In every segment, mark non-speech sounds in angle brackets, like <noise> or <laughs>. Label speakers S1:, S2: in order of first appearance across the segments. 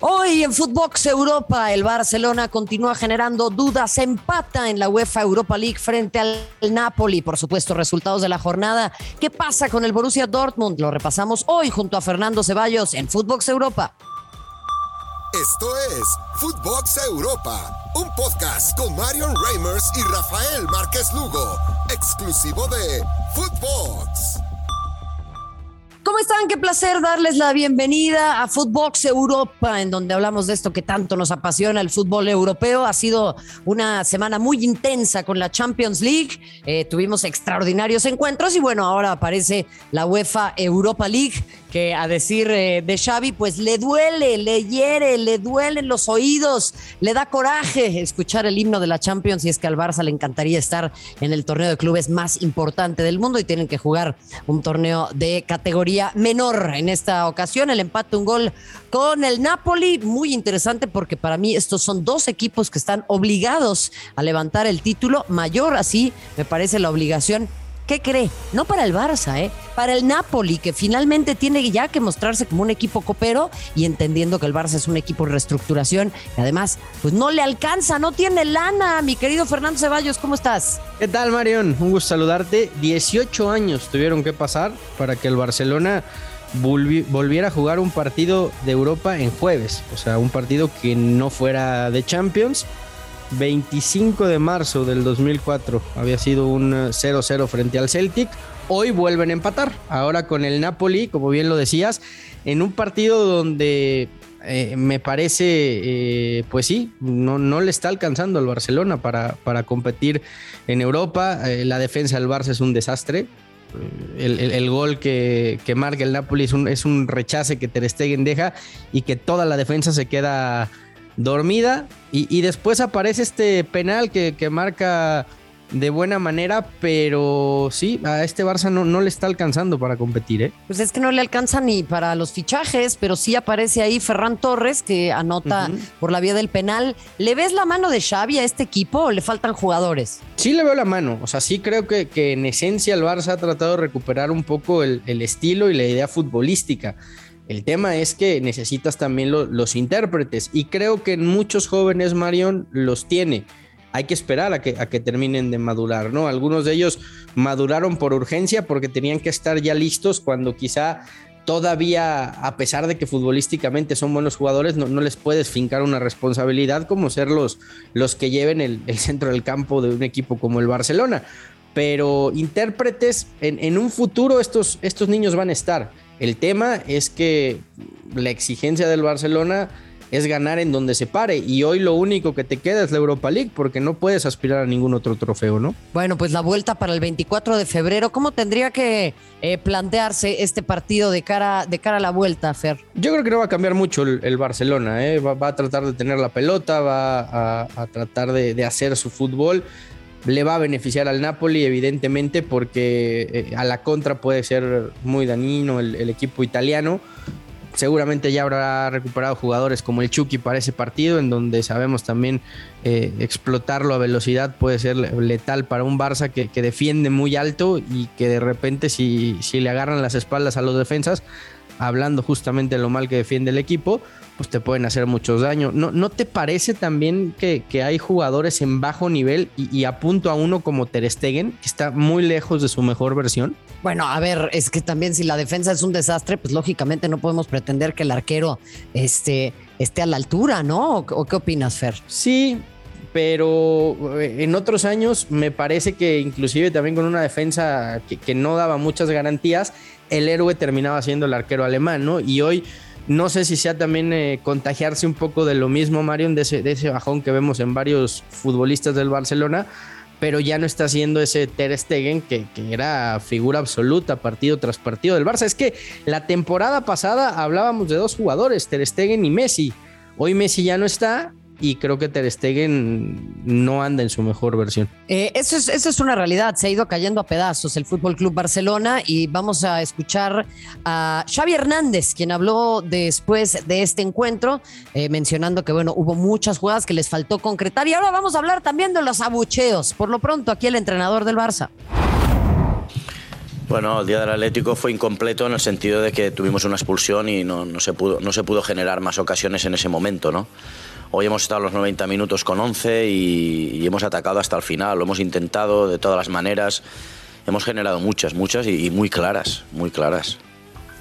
S1: Hoy en Footbox Europa, el Barcelona continúa generando dudas, empata en la UEFA Europa League frente al Napoli. Por supuesto, resultados de la jornada. ¿Qué pasa con el Borussia Dortmund? Lo repasamos hoy junto a Fernando Ceballos en Footbox Europa.
S2: Esto es Footbox Europa, un podcast con Marion Reimers y Rafael Márquez Lugo, exclusivo de Footbox.
S1: ¿Cómo están? Qué placer darles la bienvenida a Footbox Europa, en donde hablamos de esto que tanto nos apasiona, el fútbol europeo. Ha sido una semana muy intensa con la Champions League. Eh, tuvimos extraordinarios encuentros y bueno, ahora aparece la UEFA Europa League que a decir eh, de Xavi, pues le duele, le hiere, le duelen los oídos, le da coraje escuchar el himno de la Champions y es que al Barça le encantaría estar en el torneo de clubes más importante del mundo y tienen que jugar un torneo de categoría menor. En esta ocasión el empate un gol con el Napoli, muy interesante porque para mí estos son dos equipos que están obligados a levantar el título mayor, así me parece la obligación ¿Qué cree? No para el Barça, ¿eh? Para el Napoli, que finalmente tiene ya que mostrarse como un equipo copero y entendiendo que el Barça es un equipo en reestructuración y además, pues no le alcanza, no tiene lana. Mi querido Fernando Ceballos, ¿cómo estás?
S3: ¿Qué tal, Marion? Un gusto saludarte. 18 años tuvieron que pasar para que el Barcelona volviera a jugar un partido de Europa en jueves. O sea, un partido que no fuera de Champions 25 de marzo del 2004 había sido un 0-0 eh, frente al Celtic. Hoy vuelven a empatar, ahora con el Napoli, como bien lo decías, en un partido donde eh, me parece, eh, pues sí, no, no, le está alcanzando al Barcelona para, para competir en Europa. la defensa del Barça es un desastre. El, gol que, que, marca el Napoli es un, es un rechace que Ter Stegen deja y que toda la defensa se queda dormida. Y, después aparece este penal que, marca de buena manera, pero sí, a este Barça no, no, le está alcanzando para competir. ¿eh?
S1: Pues es que no le alcanza ni para los fichajes, pero sí aparece ahí Ferran Torres que anota por la vía del penal. ¿Le ves la mano de Xavi a este equipo o le faltan jugadores?
S3: Sí le veo la mano, o sea, sí creo que, que en esencia el Barça ha tratado de recuperar un poco el, el estilo y la idea futbolística. El tema es que necesitas también los intérpretes y creo que en muchos jóvenes Marion los tiene. Hay que esperar a que, a que terminen de madurar, ¿no? Algunos de ellos maduraron por urgencia porque tenían que estar ya listos cuando quizá todavía, a pesar de que futbolísticamente son buenos jugadores, no, les puedes fincar una responsabilidad como ser los, los que lleven el, centro del campo de un equipo como el Barcelona. Pero intérpretes, en, en un futuro estos, estos niños van a estar el tema es que la exigencia del Barcelona es ganar en donde se pare y hoy lo único que te queda es la Europa League porque no puedes aspirar a ningún otro trofeo, ¿no?
S1: Bueno, pues la vuelta para el 24 de febrero, ¿cómo tendría que eh, plantearse este partido de cara, de cara a la vuelta, Fer?
S3: Yo creo que no va a cambiar mucho el, Barcelona, ¿eh? va, a tratar de tener la pelota, va a, tratar de, de hacer su fútbol le va a beneficiar al Napoli, evidentemente, porque eh, a la contra puede ser muy dañino el, equipo italiano. Seguramente ya habrá recuperado jugadores como el Chucky para ese partido, en donde sabemos también eh, explotarlo a velocidad puede ser letal para un Barça que, defiende muy alto y que de repente si, si le agarran las espaldas a los defensas, hablando justamente de lo mal que defiende el equipo, pues te pueden hacer muchos daños. ¿No, ¿no te parece también que, hay jugadores en bajo nivel y, apunto a uno como Ter Stegen, que está muy lejos de su mejor versión?
S1: Bueno, a ver, es que también si la defensa es un desastre, pues lógicamente no podemos pretender que el arquero este, esté a la altura, ¿no? ¿O, qué opinas, Fer?
S3: Sí, pero eh, en otros años me parece que inclusive también con una defensa que, que no daba muchas garantías, el héroe terminaba siendo el arquero alemán, ¿no? Y hoy no sé si sea también eh, contagiarse un poco de lo mismo, Marion, de ese, bajón que vemos en varios futbolistas del Barcelona, pero ya no está siendo ese Ter Stegen que, que, era figura absoluta partido tras partido del Barça. Es que la temporada pasada hablábamos de dos jugadores, Ter Stegen y Messi. Hoy Messi ya no está y creo que Ter Stegen no anda en su mejor versión.
S1: Eh, eso, es, eso es una realidad, se ha ido cayendo a pedazos el Fútbol Club Barcelona y vamos a escuchar a Xavi Hernández, quien habló después de este encuentro, eh, mencionando que bueno, hubo muchas jugadas que les faltó concretar y ahora vamos a hablar también de los abucheos. Por lo pronto, aquí el entrenador del Barça.
S4: Bueno, el día del Atlético fue incompleto en el sentido de que tuvimos una expulsión y no, no, se, pudo, no se pudo generar más ocasiones en ese momento, ¿no? Hoy hemos estado los 90 minutos con 11 y, y hemos atacado hasta el final, lo hemos intentado de todas las maneras, hemos generado muchas, muchas y, y muy claras, muy claras.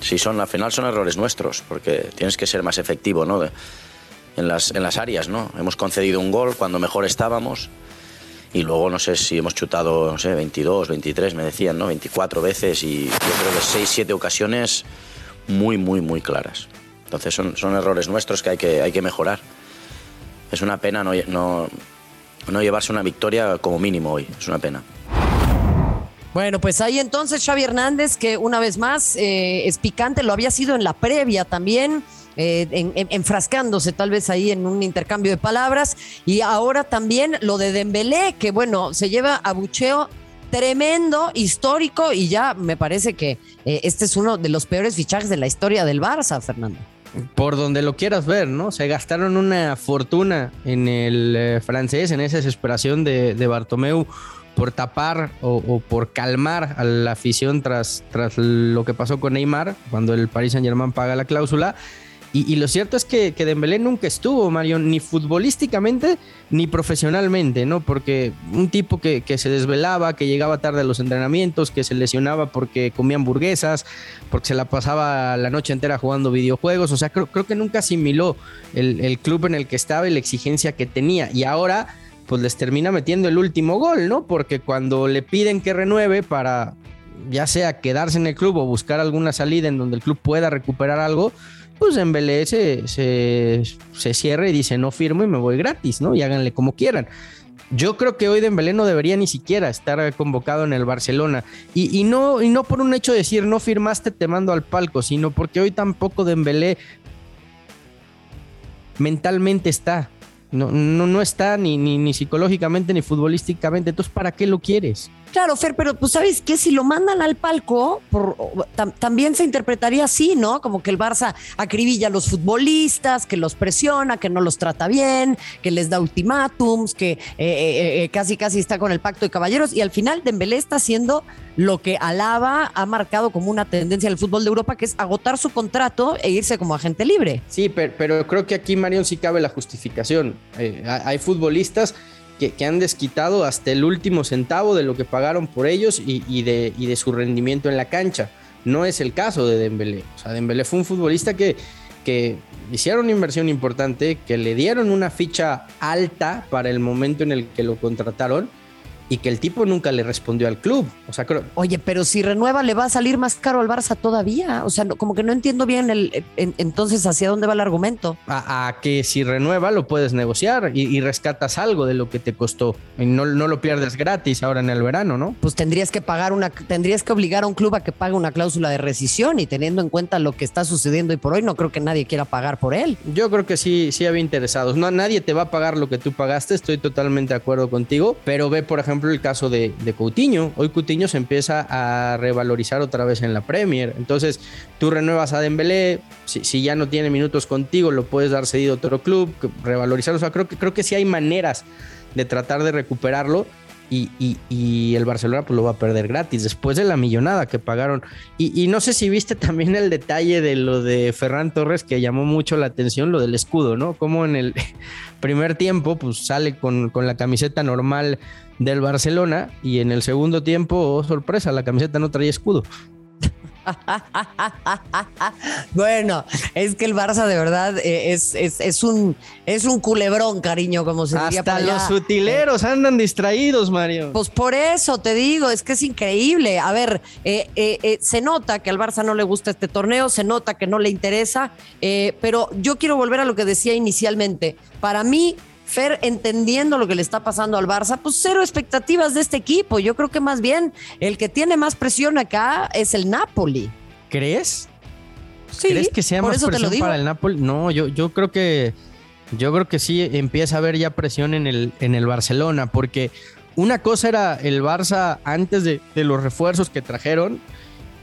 S4: Sí, son, al final son errores nuestros, porque tienes que ser más efectivo, ¿no? De, en las, en las áreas, ¿no? Hemos concedido un gol cuando mejor estábamos y luego no sé si hemos chutado, no sé, 22, 23, me decían, ¿no? 24 veces y yo creo que 6, 7 ocasiones muy, muy, muy claras. Entonces son, son errores nuestros que hay, que hay que mejorar. Es una pena no, llevarse una victoria como mínimo hoy, es una pena.
S1: Bueno, pues ahí entonces Xavi Hernández, que una vez más eh, es picante, lo había sido en la previa también. Eh, en, enfrascándose tal vez ahí en un intercambio de palabras y ahora también lo de Dembélé que bueno se lleva a bucheo tremendo histórico y ya me parece que eh, este es uno de los peores fichajes de la historia del Barça Fernando
S3: por donde lo quieras ver, ¿no? Se gastaron una fortuna en el eh, francés, en esa desesperación de, de Bartomeu por tapar o, o, por calmar a la afición tras, tras lo que pasó con Neymar, cuando el Paris Saint Germain paga la cláusula. Y, y, lo cierto es que, que Dembélé nunca estuvo, Mario, ni futbolísticamente ni profesionalmente, ¿no? Porque un tipo que, que, se desvelaba, que llegaba tarde a los entrenamientos, que se lesionaba porque comía hamburguesas, porque se la pasaba la noche entera jugando videojuegos, o sea, creo, creo que nunca asimiló el, el club en el que estaba y la exigencia que tenía. Y ahora pues les termina metiendo el último gol, ¿no? Porque cuando le piden que renueve para ya sea quedarse en el club o buscar alguna salida en donde el club pueda recuperar algo, pues en Belé se, se, se cierra y dice no firmo y me voy gratis, ¿no? Y háganle como quieran. Yo creo que hoy Dembélé no debería ni siquiera estar convocado en el Barcelona. Y, y, no, y no por un hecho de decir no firmaste te mando al palco, sino porque hoy tampoco Dembélé mentalmente está. No, no, no está ni, ni, ni psicológicamente ni futbolísticamente. Entonces, ¿para qué lo quieres?
S1: Claro, Fer, pero pues sabes que si lo mandan al palco, por, tam, también se interpretaría así, ¿no? Como que el Barça acribilla a los futbolistas, que los presiona, que no los trata bien, que les da ultimátums, que eh, eh, eh, casi casi está con el pacto de caballeros y al final Dembélé está haciendo lo que Alaba ha marcado como una tendencia en el fútbol de Europa, que es agotar su contrato e irse como agente libre.
S3: Sí, pero, pero creo que aquí, Marion, sí cabe la justificación. Eh, hay futbolistas que, han desquitado hasta el último centavo de lo que pagaron por ellos y, de, su rendimiento en la cancha. No es el caso de Dembélé. O sea, Dembélé fue un futbolista que hicieron una inversión importante, que le dieron una ficha alta para el momento en el que lo contrataron y que el tipo nunca le respondió al club. O sea, creo...
S1: Oye, pero si renueva le va a salir más caro al Barça todavía. O sea, no, como que no entiendo bien el, en, entonces hacia dónde va el argumento.
S3: A, a que si renueva lo puedes negociar y, y, rescatas algo de lo que te costó. Y no, no lo pierdes gratis ahora en el verano, ¿no?
S1: Pues tendrías que pagar una, tendrías que obligar a un club a que pague una cláusula de rescisión y teniendo en cuenta lo que está sucediendo hoy por hoy, no creo que nadie quiera pagar por él.
S3: Yo creo que sí, sí había interesados. No, nadie te va a pagar lo que tú pagaste, estoy totalmente de acuerdo contigo, pero ve, por ejemplo, el caso de, de, Coutinho. Hoy Coutinho se empieza a revalorizar otra vez en la Premier. Entonces, tú renuevas a Dembélé, si, si ya no tiene minutos contigo, lo puedes dar cedido a otro club, revalorizar. O sea, creo que, creo que sí hay maneras de tratar de recuperarlo. Y, y, y, el Barcelona pues lo va a perder gratis después de la millonada que pagaron. Y, no sé si viste <laughs> también el detalle de lo de Ferran Torres que llamó mucho la atención, lo del escudo, ¿no? Como en el <laughs> primer tiempo pues sale con, con la camiseta normal del Barcelona y en el segundo tiempo, oh, sorpresa, la camiseta no traía escudo. <laughs>
S1: bueno, es que el Barça de verdad eh, es, es, es, un, es un culebrón, cariño, como se diría.
S3: Hasta los utileros andan distraídos, Mario.
S1: Pues por eso te digo, es que es increíble. A ver, eh, eh, eh, se nota que al Barça no le gusta este torneo, se nota que no le interesa, eh, pero yo quiero volver a lo que decía inicialmente. Para mí, Fer, entendiendo lo que le está pasando al Barça, pues cero expectativas de este equipo. Yo creo que más bien el que tiene más presión acá es el Napoli.
S3: ¿Crees? Sí, ¿Crees que sea más presión para el Napoli? No, yo, yo creo que yo creo que sí empieza a haber ya presión en el, en el Barcelona, porque una cosa era el Barça antes de, de los refuerzos que trajeron,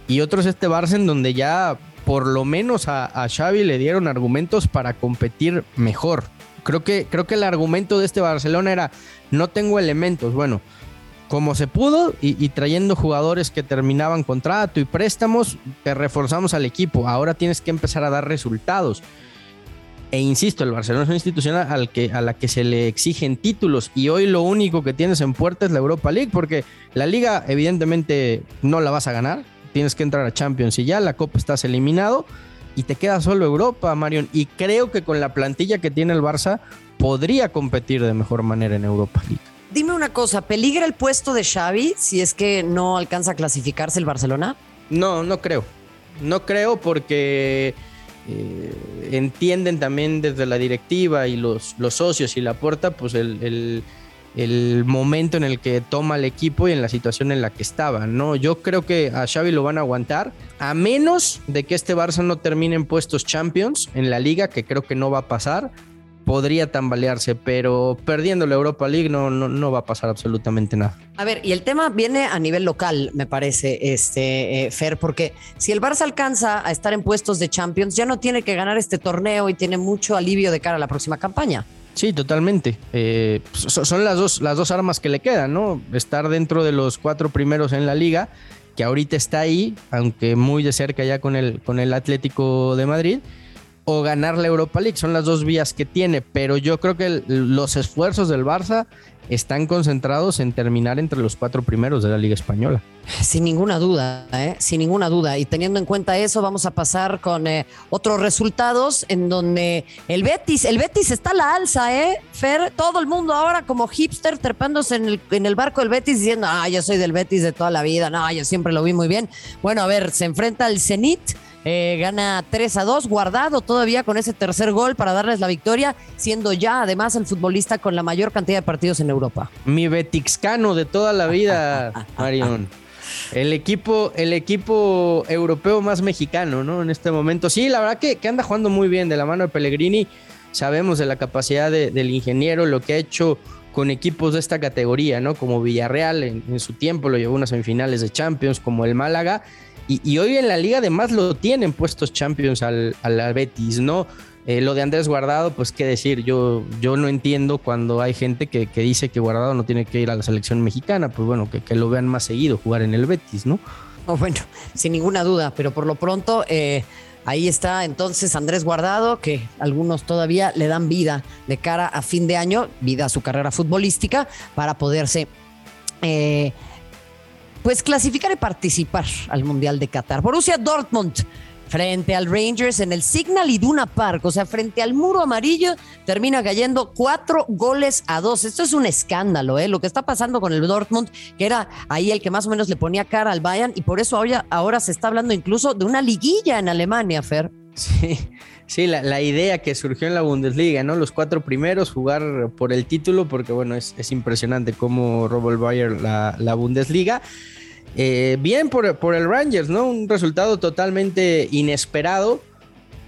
S3: y otro es este Barça en donde ya por lo menos a, a Xavi le dieron argumentos para competir mejor. Creo que, creo que el argumento de este Barcelona era, no tengo elementos. Bueno, como se pudo y, trayendo jugadores que terminaban contrato y préstamos, te reforzamos al equipo. Ahora tienes que empezar a dar resultados. E insisto, el Barcelona es una institución al que, a la que se le exigen títulos y hoy lo único que tienes en puerta es la Europa League porque la liga evidentemente no la vas a ganar, tienes que entrar a Champions y ya la Copa estás eliminado y te queda solo Europa, Marion. Y creo que con la plantilla que tiene el Barça podría competir de mejor manera en Europa League.
S1: Dime una cosa, ¿peligra el puesto de Xavi si es que no alcanza a clasificarse el Barcelona?
S3: No, no creo. No creo porque eh, entienden también desde la directiva y los, los socios y la puerta, pues el, el, momento en el que toma el equipo y en la situación en la que estaba. ¿no? Yo creo que a Xavi lo van a aguantar, a menos de que este Barça no termine en puestos champions en la liga, que creo que no va a pasar podría tambalearse, pero perdiendo la Europa League no, no, va a pasar absolutamente nada.
S1: A ver, y el tema viene a nivel local, me parece, este, eh, Fer, porque si el Barça alcanza a estar en puestos de Champions, ya no tiene que ganar este torneo y tiene mucho alivio de cara a la próxima campaña.
S3: Sí, totalmente. Eh, son las dos, las dos armas que le quedan, ¿no? Estar dentro de los cuatro primeros en la liga, que ahorita está ahí, aunque muy de cerca ya con el, con el Atlético de Madrid o ganar la Europa League. Son las dos vías que tiene, pero yo creo que los esfuerzos del Barça están concentrados en terminar entre los cuatro primeros de la Liga Española.
S1: Sin ninguna duda, ¿eh? sin ninguna duda. Y teniendo en cuenta eso, vamos a pasar con eh, otros resultados en donde el Betis, el Betis está a la alza, ¿eh? Fer, todo el mundo ahora como hipster trepándose en el, en el barco del Betis diciendo, ah, yo soy del Betis de toda la vida, no, yo siempre lo vi muy bien. Bueno, a ver, se enfrenta al Zenit eh, gana 3 a 2, guardado todavía con ese tercer gol para darles la victoria, siendo ya además el futbolista con la mayor cantidad de partidos en Europa.
S3: Mi Betixcano de toda la vida, <laughs> Marion. El equipo, el equipo europeo más mexicano, ¿no? En este momento. Sí, la verdad que, que anda jugando muy bien de la mano de Pellegrini. Sabemos de la capacidad del ingeniero, lo que ha hecho con equipos de esta categoría, ¿no? Como Villarreal en, en, su tiempo lo llevó a unas semifinales de Champions, como el Málaga. Y, hoy en la liga además lo tienen puestos Champions al, al Betis, ¿no? Eh, lo de Andrés Guardado, pues qué decir, yo, yo no entiendo cuando hay gente que, dice que Guardado no tiene que ir a la selección mexicana, pues bueno, que, lo vean más seguido jugar en el Betis, ¿no?
S1: Oh, bueno, sin ninguna duda, pero por lo pronto eh, ahí está entonces Andrés Guardado, que algunos todavía le dan vida de cara a fin de año, vida a su carrera futbolística, para poderse... Eh, pues clasificar y participar al Mundial de Qatar. Borussia Dortmund frente al Rangers en el Signal Iduna Park, o sea, frente al muro amarillo, termina cayendo cuatro goles a dos. Esto es un escándalo, ¿eh? Lo que está pasando con el Dortmund, que era ahí el que más o menos le ponía cara al Bayern, y por eso ahora, ahora se está hablando incluso de una liguilla en Alemania, Fer.
S3: Sí. Sí, la, idea que surgió en la Bundesliga, ¿no? Los cuatro primeros, jugar por el título, porque bueno, es, impresionante cómo robó el Bayern la, Bundesliga. Eh, bien por, el Rangers, ¿no? Un resultado totalmente inesperado,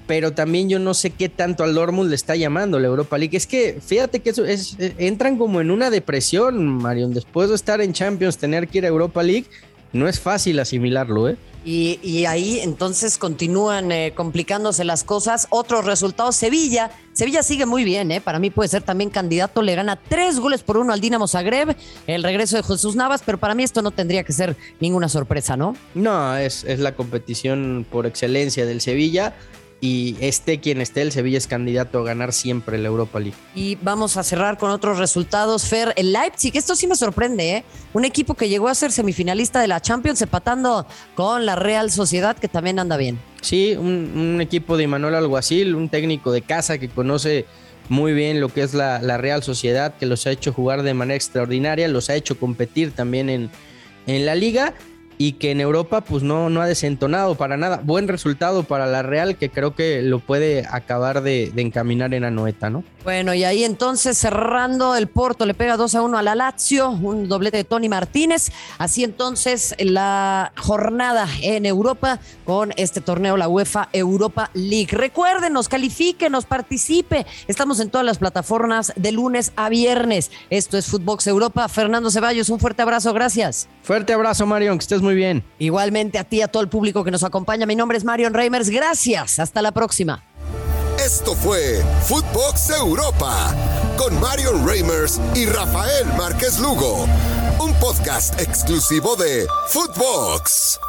S3: pero también yo no sé qué tanto al Dortmund le está llamando la Europa League. Es que fíjate que eso es, entran como en una depresión, Marion. Después de estar en Champions, tener que ir a Europa League, no es fácil asimilarlo, ¿eh?
S1: Y, ahí entonces continúan eh, complicándose las cosas. Otros resultados, Sevilla. Sevilla sigue muy bien, ¿eh? para mí puede ser también candidato. Le gana tres goles por uno al Dinamo Zagreb. El regreso de Jesús Navas, pero para mí esto no tendría que ser ninguna sorpresa, ¿no?
S3: No, es, es la competición por excelencia del Sevilla y esté quien esté, el Sevilla es candidato a ganar siempre la Europa League.
S1: Y vamos a cerrar con otros resultados. Fer, el Leipzig, esto sí me sorprende, ¿eh? Un equipo que llegó a ser semifinalista de la Champions, empatando con la Real Sociedad, que también anda bien.
S3: Sí, un, equipo de Manuel Alguacil, un técnico de casa que conoce muy bien lo que es la, la, Real Sociedad, que los ha hecho jugar de manera extraordinaria, los ha hecho competir también en, en la liga y que en Europa pues no, no ha desentonado para nada. Buen resultado para la Real que creo que lo puede acabar de, encaminar en Anoeta, ¿no?
S1: Bueno, y ahí entonces cerrando el Porto le pega 2 a 1 a la Lazio, un doblete de Tony Martínez. Así entonces la jornada en Europa con este torneo, la UEFA Europa League. Recuerden, nos califique, nos participe. Estamos en todas las plataformas de lunes a viernes. Esto es Footbox Europa. Fernando Ceballos, un fuerte abrazo, gracias.
S3: Fuerte abrazo, Marion, que estés muy bien.
S1: Igualmente a ti, a todo el público que nos acompaña. Mi nombre es Marion Reimers. Gracias. Hasta la próxima.
S2: Esto fue Footbox Europa con Marion Reimers y Rafael Márquez Lugo un podcast exclusivo de Footbox.